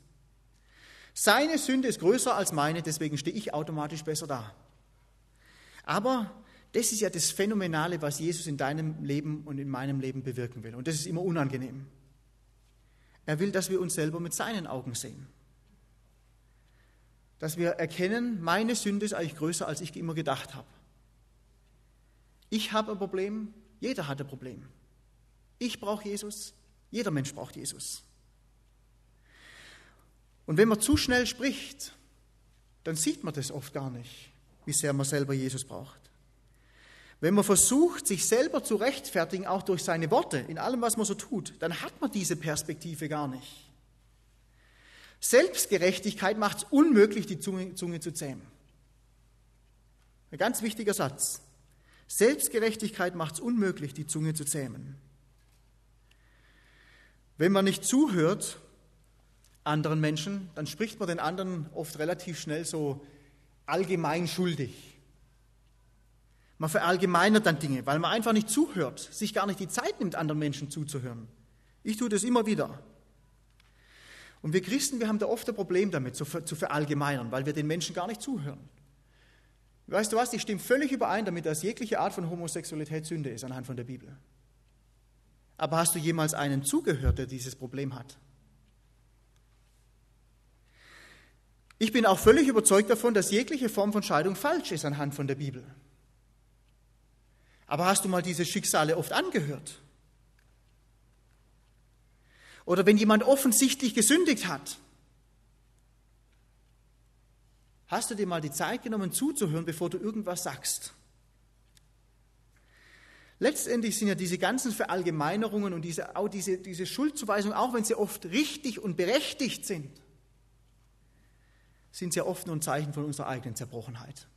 Seine Sünde ist größer als meine, deswegen stehe ich automatisch besser da. Aber das ist ja das Phänomenale, was Jesus in deinem Leben und in meinem Leben bewirken will. Und das ist immer unangenehm. Er will, dass wir uns selber mit seinen Augen sehen. Dass wir erkennen, meine Sünde ist eigentlich größer, als ich immer gedacht habe. Ich habe ein Problem, jeder hat ein Problem. Ich brauche Jesus, jeder Mensch braucht Jesus. Und wenn man zu schnell spricht, dann sieht man das oft gar nicht wie sehr man selber Jesus braucht. Wenn man versucht, sich selber zu rechtfertigen, auch durch seine Worte, in allem, was man so tut, dann hat man diese Perspektive gar nicht. Selbstgerechtigkeit macht es unmöglich, die Zunge, Zunge zu zähmen. Ein ganz wichtiger Satz. Selbstgerechtigkeit macht es unmöglich, die Zunge zu zähmen. Wenn man nicht zuhört anderen Menschen, dann spricht man den anderen oft relativ schnell so allgemein schuldig. Man verallgemeinert dann Dinge, weil man einfach nicht zuhört, sich gar nicht die Zeit nimmt, anderen Menschen zuzuhören. Ich tue das immer wieder. Und wir Christen, wir haben da oft ein Problem damit, zu, verallgemeinern, weil wir den Menschen gar nicht zuhören. Weißt du was, ich stimme völlig überein damit, dass jegliche Art von Homosexualität Sünde ist anhand von der Bibel. Aber hast du jemals einen zugehört, der dieses Problem hat? Ich bin auch völlig überzeugt davon, dass jegliche Form von Scheidung falsch ist anhand von der Bibel. Aber hast du mal diese Schicksale oft angehört? Oder wenn jemand offensichtlich gesündigt hat, hast du dir mal die Zeit genommen zuzuhören, bevor du irgendwas sagst? Letztendlich sind ja diese ganzen Verallgemeinerungen und diese, auch diese, diese Schuldzuweisungen, auch wenn sie oft richtig und berechtigt sind, sind ja oft nur ein Zeichen von unserer eigenen Zerbrochenheit,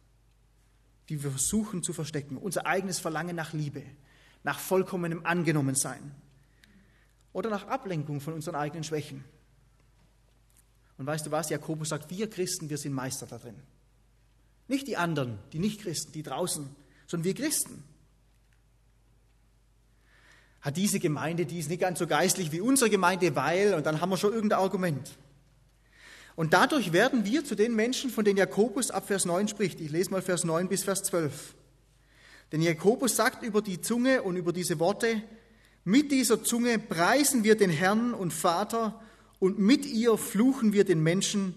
die wir versuchen zu verstecken. Unser eigenes Verlangen nach Liebe, nach vollkommenem Angenommensein oder nach Ablenkung von unseren eigenen Schwächen. Und weißt du was? Jakobus sagt, wir Christen, wir sind Meister da drin. Nicht die anderen, die Nicht-Christen, die draußen, sondern wir Christen hat diese Gemeinde, die ist nicht ganz so geistlich wie unsere Gemeinde, weil, und dann haben wir schon irgendein Argument. Und dadurch werden wir zu den Menschen, von denen Jakobus ab Vers 9 spricht. Ich lese mal Vers 9 bis Vers 12. Denn Jakobus sagt über die Zunge und über diese Worte, mit dieser Zunge preisen wir den Herrn und Vater und mit ihr fluchen wir den Menschen,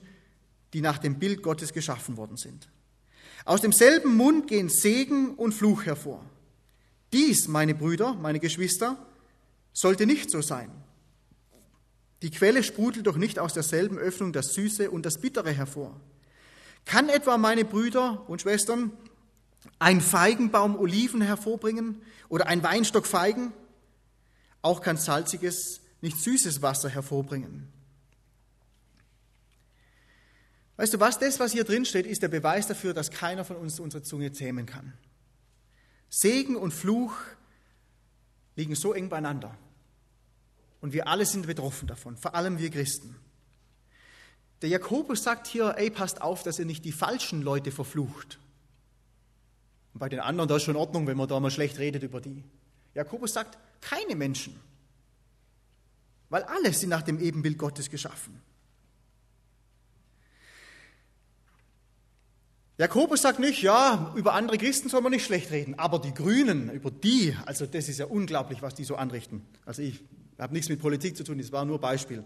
die nach dem Bild Gottes geschaffen worden sind. Aus demselben Mund gehen Segen und Fluch hervor. Dies, meine Brüder, meine Geschwister, sollte nicht so sein. Die Quelle sprudelt doch nicht aus derselben Öffnung das Süße und das Bittere hervor. Kann etwa meine Brüder und Schwestern ein Feigenbaum Oliven hervorbringen oder ein Weinstock Feigen? Auch kann salziges, nicht süßes Wasser hervorbringen. Weißt du was? Das, was hier drin steht, ist der Beweis dafür, dass keiner von uns unsere Zunge zähmen kann. Segen und Fluch liegen so eng beieinander. Und wir alle sind betroffen davon, vor allem wir Christen. Der Jakobus sagt hier, ey, passt auf, dass ihr nicht die falschen Leute verflucht. Und bei den anderen, da ist schon Ordnung, wenn man da mal schlecht redet über die. Jakobus sagt, keine Menschen. Weil alle sind nach dem Ebenbild Gottes geschaffen. Jakobus sagt nicht, ja, über andere Christen soll man nicht schlecht reden, aber die Grünen, über die, also das ist ja unglaublich, was die so anrichten. Also ich habe nichts mit Politik zu tun, das war nur Beispiel.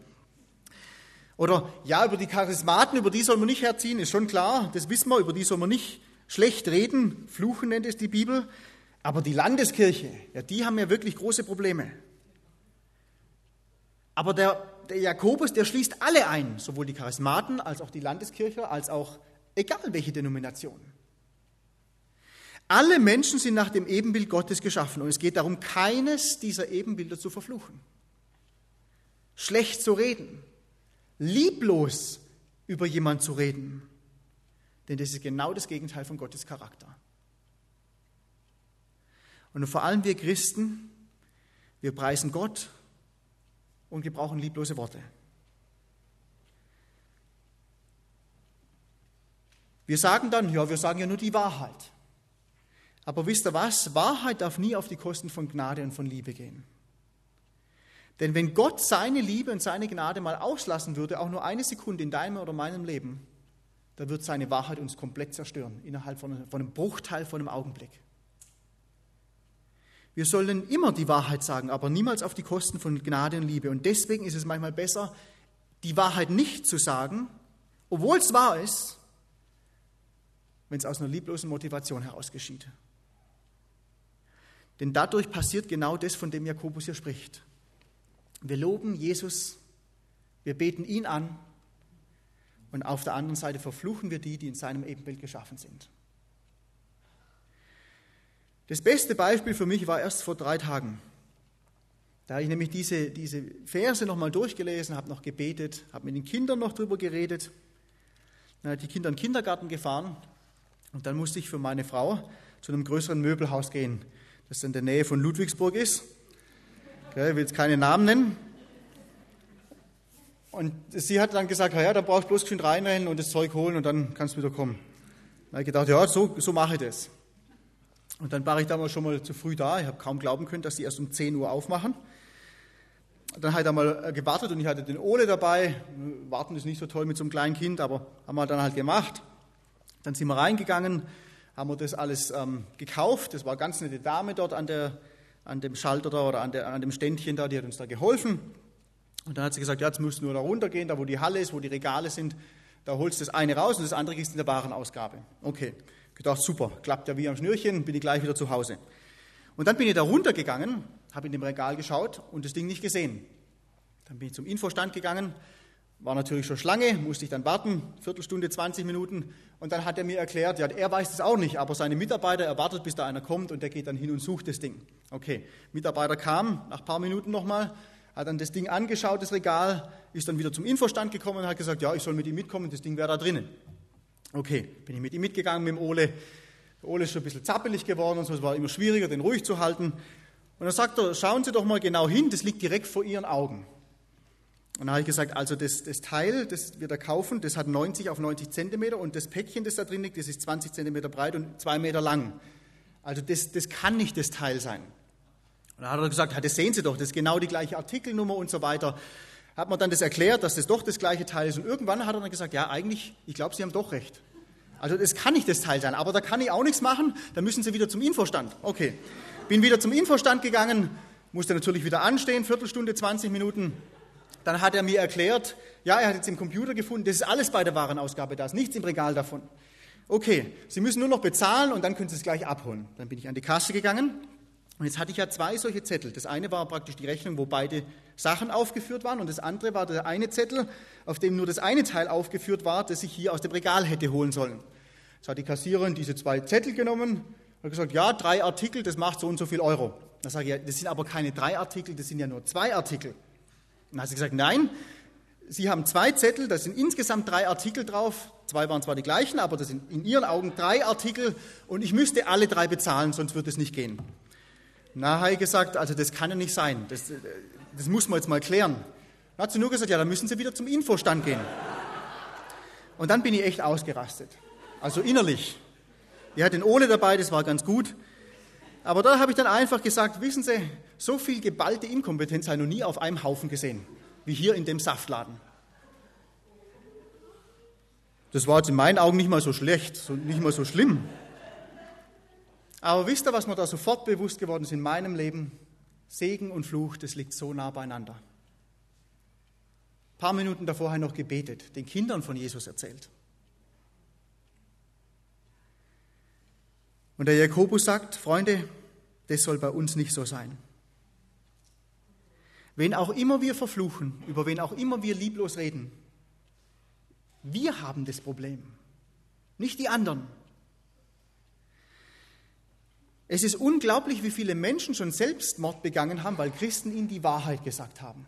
Oder ja, über die Charismaten, über die soll man nicht herziehen, ist schon klar, das wissen wir, über die soll man nicht schlecht reden, fluchen nennt es die Bibel. Aber die Landeskirche, ja, die haben ja wirklich große Probleme. Aber der, der Jakobus, der schließt alle ein, sowohl die Charismaten als auch die Landeskirche, als auch egal welche Denomination. Alle Menschen sind nach dem Ebenbild Gottes geschaffen und es geht darum, keines dieser Ebenbilder zu verfluchen, schlecht zu reden, lieblos über jemanden zu reden, denn das ist genau das Gegenteil von Gottes Charakter. Und vor allem wir Christen, wir preisen Gott und wir brauchen lieblose Worte. Wir sagen dann, ja, wir sagen ja nur die Wahrheit. Aber wisst ihr was? Wahrheit darf nie auf die Kosten von Gnade und von Liebe gehen. Denn wenn Gott seine Liebe und seine Gnade mal auslassen würde, auch nur eine Sekunde in deinem oder meinem Leben, dann wird seine Wahrheit uns komplett zerstören, innerhalb von, einem Bruchteil von einem Augenblick. Wir sollen immer die Wahrheit sagen, aber niemals auf die Kosten von Gnade und Liebe. Und deswegen ist es manchmal besser, die Wahrheit nicht zu sagen, obwohl es wahr ist, wenn es aus einer lieblosen Motivation heraus geschieht. Denn dadurch passiert genau das, von dem Jakobus hier spricht. Wir loben Jesus, wir beten ihn an und auf der anderen Seite verfluchen wir die, die in seinem Ebenbild geschaffen sind. Das beste Beispiel für mich war erst vor drei Tagen. Da habe ich nämlich diese, diese Verse nochmal durchgelesen, habe noch gebetet, habe mit den Kindern noch drüber geredet. Dann die Kinder in den Kindergarten gefahren und dann musste ich für meine Frau zu einem größeren Möbelhaus gehen, das in der Nähe von Ludwigsburg ist. Ich will jetzt keine Namen nennen. Und sie hat dann gesagt, ja, da brauchst du bloß schön reinrennen und das Zeug holen und dann kannst du wieder kommen. Da habe ich gedacht, ja, so, so mache ich das. Und dann war ich damals schon mal zu früh da. Ich habe kaum glauben können, dass sie erst um 10 Uhr aufmachen. Dann hat er mal gewartet und ich hatte den Ole dabei. Warten ist nicht so toll mit so einem kleinen Kind, aber haben wir dann halt gemacht. Dann sind wir reingegangen, haben wir das alles ähm, gekauft. Das war eine ganz nette Dame dort an, der, an dem Schalter da oder an, der, an dem Ständchen da, die hat uns da geholfen. Und dann hat sie gesagt, ja, jetzt müssen wir da runtergehen, da wo die Halle ist, wo die Regale sind. da holst du das eine raus und das andere gehst in der Warenausgabe. Okay, gedacht, super, klappt ja wie am Schnürchen, bin ich gleich wieder zu Hause. Und dann bin ich da runtergegangen, habe in dem Regal geschaut und das Ding nicht gesehen. Dann bin ich zum Infostand gegangen, war natürlich schon Schlange, musste ich dann warten, Viertelstunde, 20 Minuten. Und dann hat er mir erklärt, ja, er weiß das auch nicht, aber seine Mitarbeiter erwartet, bis da einer kommt und der geht dann hin und sucht das Ding. Okay, Mitarbeiter kam nach ein paar Minuten nochmal, hat dann das Ding angeschaut, das Regal, ist dann wieder zum Infostand gekommen und hat gesagt, ja, ich soll mit ihm mitkommen, das Ding wäre da drinnen. Okay, bin ich mit ihm mitgegangen, mit dem Ole. Der Ole ist schon ein bisschen zappelig geworden und so, es war immer schwieriger, den ruhig zu halten. Und dann sagt er, schauen Sie doch mal genau hin, das liegt direkt vor Ihren Augen. Und dann habe ich gesagt, also das, das, Teil, das wir da kaufen, das hat 90 auf 90 Zentimeter und das Päckchen, das da drin liegt, das ist 20 Zentimeter breit und 2 Meter lang. Also das, das kann nicht das Teil sein. Und dann hat er gesagt, das sehen Sie doch, das ist genau die gleiche Artikelnummer und so weiter. Hat man dann das erklärt, dass das doch das gleiche Teil ist. Und irgendwann hat er dann gesagt, ja, eigentlich, ich glaube, Sie haben doch recht. Also das kann nicht das Teil sein, aber da kann ich auch nichts machen, da müssen Sie wieder zum Infostand. Okay, bin wieder zum Infostand gegangen, musste natürlich wieder anstehen, Viertelstunde, 20 Minuten. Dann hat er mir erklärt, ja, er hat jetzt im Computer gefunden, das ist alles bei der Warenausgabe, da ist nichts im Regal davon. Okay, Sie müssen nur noch bezahlen und dann können Sie es gleich abholen. Dann bin ich an die Kasse gegangen und jetzt hatte ich ja zwei solche Zettel. Das eine war praktisch die Rechnung, wo beide Sachen aufgeführt waren und das andere war der eine Zettel, auf dem nur das eine Teil aufgeführt war, das ich hier aus dem Regal hätte holen sollen. Jetzt hat die Kassiererin diese zwei Zettel genommen und gesagt, ja, drei Artikel, das macht so und so viel Euro. Da sage ich, das sind aber keine drei Artikel, das sind ja nur zwei Artikel. Dann hat sie gesagt, nein, Sie haben zwei Zettel, da sind insgesamt drei Artikel drauf. Zwei waren zwar die gleichen, aber das sind in Ihren Augen drei Artikel und ich müsste alle drei bezahlen, sonst würde es nicht gehen. Na, habe ich gesagt, also das kann ja nicht sein, das, das muss man jetzt mal klären. Dann hat sie nur gesagt, ja, dann müssen Sie wieder zum Infostand gehen. Und dann bin ich echt ausgerastet, also innerlich. Ich hatte den Ole dabei, das war ganz gut. Aber da habe ich dann einfach gesagt, wissen Sie, so viel geballte Inkompetenz habe ich noch nie auf einem Haufen gesehen, wie hier in dem Saftladen. Das war jetzt in meinen Augen nicht mal so schlecht, nicht mal so schlimm. Aber wisst ihr, was mir da sofort bewusst geworden ist in meinem Leben? Segen und Fluch, das liegt so nah beieinander. Ein paar Minuten davor habe ich noch gebetet, den Kindern von Jesus erzählt. Und der Jakobus sagt, Freunde, das soll bei uns nicht so sein. Wen auch immer wir verfluchen, über wen auch immer wir lieblos reden, wir haben das Problem, nicht die anderen. Es ist unglaublich, wie viele Menschen schon Selbstmord begangen haben, weil Christen ihnen die Wahrheit gesagt haben.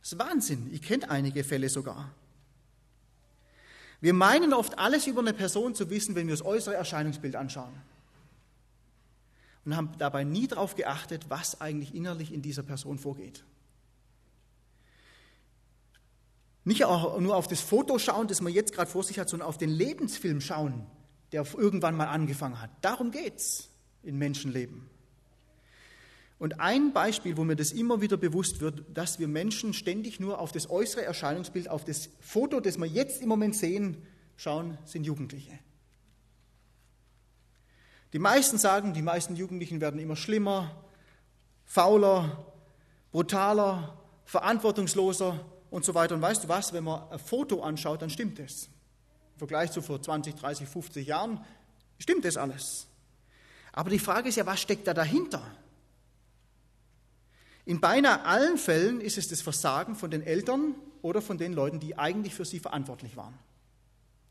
Das ist Wahnsinn. Ich kenne einige Fälle sogar. Wir meinen oft alles über eine Person zu wissen, wenn wir das äußere Erscheinungsbild anschauen. Und haben dabei nie darauf geachtet, was eigentlich innerlich in dieser Person vorgeht. Nicht auch nur auf das Foto schauen, das man jetzt gerade vor sich hat, sondern auf den Lebensfilm schauen, der irgendwann mal angefangen hat. Darum geht es in Menschenleben. Und ein Beispiel, wo mir das immer wieder bewusst wird, dass wir Menschen ständig nur auf das äußere Erscheinungsbild, auf das Foto, das wir jetzt im Moment sehen, schauen, sind Jugendliche. Die meisten sagen, die meisten Jugendlichen werden immer schlimmer, fauler, brutaler, verantwortungsloser und so weiter. Und weißt du was, wenn man ein Foto anschaut, dann stimmt es. Im Vergleich zu vor 20, 30, 50 Jahren stimmt das alles. Aber die Frage ist ja, was steckt da dahinter? In beinahe allen Fällen ist es das Versagen von den Eltern oder von den Leuten, die eigentlich für sie verantwortlich waren.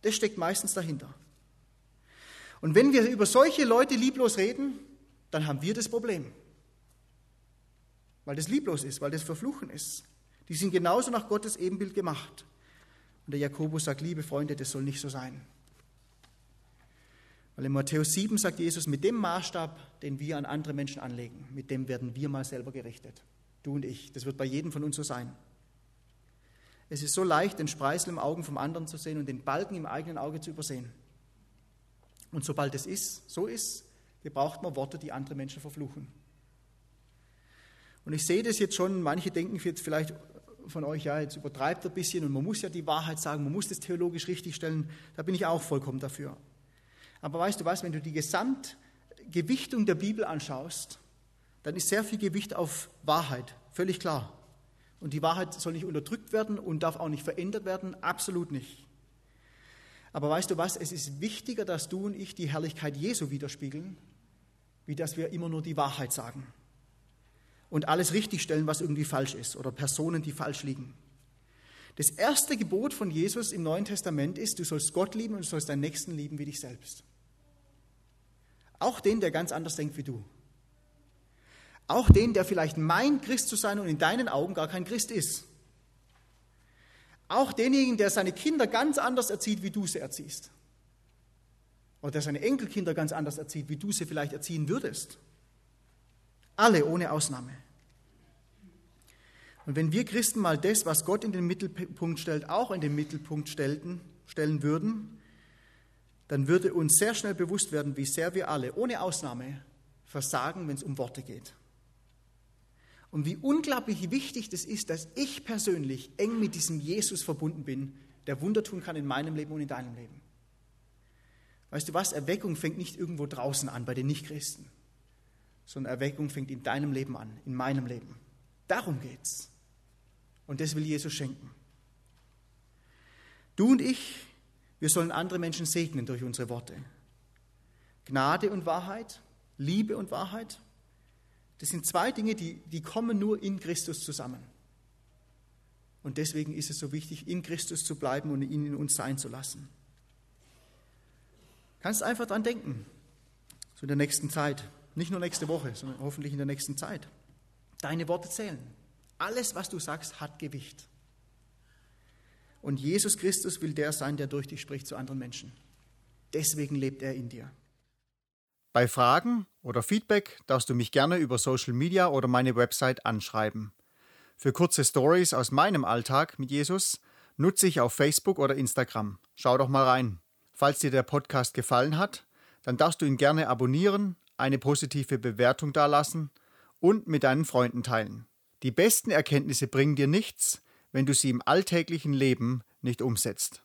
Das steckt meistens dahinter. Und wenn wir über solche Leute lieblos reden, dann haben wir das Problem. Weil das lieblos ist, weil das verfluchen ist. Die sind genauso nach Gottes Ebenbild gemacht. Und der Jakobus sagt, liebe Freunde, das soll nicht so sein. Weil in Matthäus 7 sagt Jesus, mit dem Maßstab, den wir an andere Menschen anlegen, mit dem werden wir mal selber gerichtet. Du und ich. Das wird bei jedem von uns so sein. Es ist so leicht, den Spreißel im Augen vom anderen zu sehen und den Balken im eigenen Auge zu übersehen. Und sobald es ist, so ist, gebraucht man Worte, die andere Menschen verfluchen. Und ich sehe das jetzt schon, manche denken jetzt vielleicht von euch, ja, jetzt übertreibt er ein bisschen und man muss ja die Wahrheit sagen, man muss das theologisch richtigstellen. Da bin ich auch vollkommen dafür. Aber weißt du was, wenn du die Gesamtgewichtung der Bibel anschaust, dann ist sehr viel Gewicht auf Wahrheit, völlig klar. Und die Wahrheit soll nicht unterdrückt werden und darf auch nicht verändert werden, absolut nicht. Aber weißt du was, es ist wichtiger, dass du und ich die Herrlichkeit Jesu widerspiegeln, wie dass wir immer nur die Wahrheit sagen und alles richtigstellen, was irgendwie falsch ist oder Personen, die falsch liegen. Das erste Gebot von Jesus im Neuen Testament ist, du sollst Gott lieben und du sollst deinen Nächsten lieben wie dich selbst. Auch den, der ganz anders denkt wie du. Auch den, der vielleicht meint, Christ zu sein und in deinen Augen gar kein Christ ist. Auch denjenigen, der seine Kinder ganz anders erzieht, wie du sie erziehst. Oder der seine Enkelkinder ganz anders erzieht, wie du sie vielleicht erziehen würdest. Alle ohne Ausnahme. Und wenn wir Christen mal das, was Gott in den Mittelpunkt stellt, auch in den Mittelpunkt stellten, stellen würden, dann würde uns sehr schnell bewusst werden, wie sehr wir alle, ohne Ausnahme, versagen, wenn es um Worte geht. Und wie unglaublich wichtig das ist, dass ich persönlich eng mit diesem Jesus verbunden bin, der Wunder tun kann in meinem Leben und in deinem Leben. Weißt du was? Erweckung fängt nicht irgendwo draußen an bei den Nichtchristen, sondern Erweckung fängt in deinem Leben an, in meinem Leben. Darum geht's. Und das will Jesus schenken. Du und ich, wir sollen andere Menschen segnen durch unsere Worte. Gnade und Wahrheit, Liebe und Wahrheit, das sind zwei Dinge, die, die kommen nur in Christus zusammen. Und deswegen ist es so wichtig, in Christus zu bleiben und ihn in uns sein zu lassen. Kannst einfach dran denken, so in der nächsten Zeit, nicht nur nächste Woche, sondern hoffentlich in der nächsten Zeit. Deine Worte zählen. Alles, was du sagst, hat Gewicht. Und Jesus Christus will der sein, der durch dich spricht zu anderen Menschen. Deswegen lebt er in dir. Bei Fragen oder Feedback darfst du mich gerne über Social Media oder meine Website anschreiben. Für kurze Stories aus meinem Alltag mit Jesus nutze ich auf Facebook oder Instagram. Schau doch mal rein. Falls dir der Podcast gefallen hat, dann darfst du ihn gerne abonnieren, eine positive Bewertung dalassen und mit deinen Freunden teilen. Die besten Erkenntnisse bringen dir nichts, wenn du sie im alltäglichen Leben nicht umsetzt.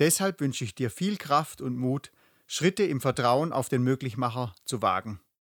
Deshalb wünsche ich dir viel Kraft und Mut, Schritte im Vertrauen auf den Möglichmacher zu wagen.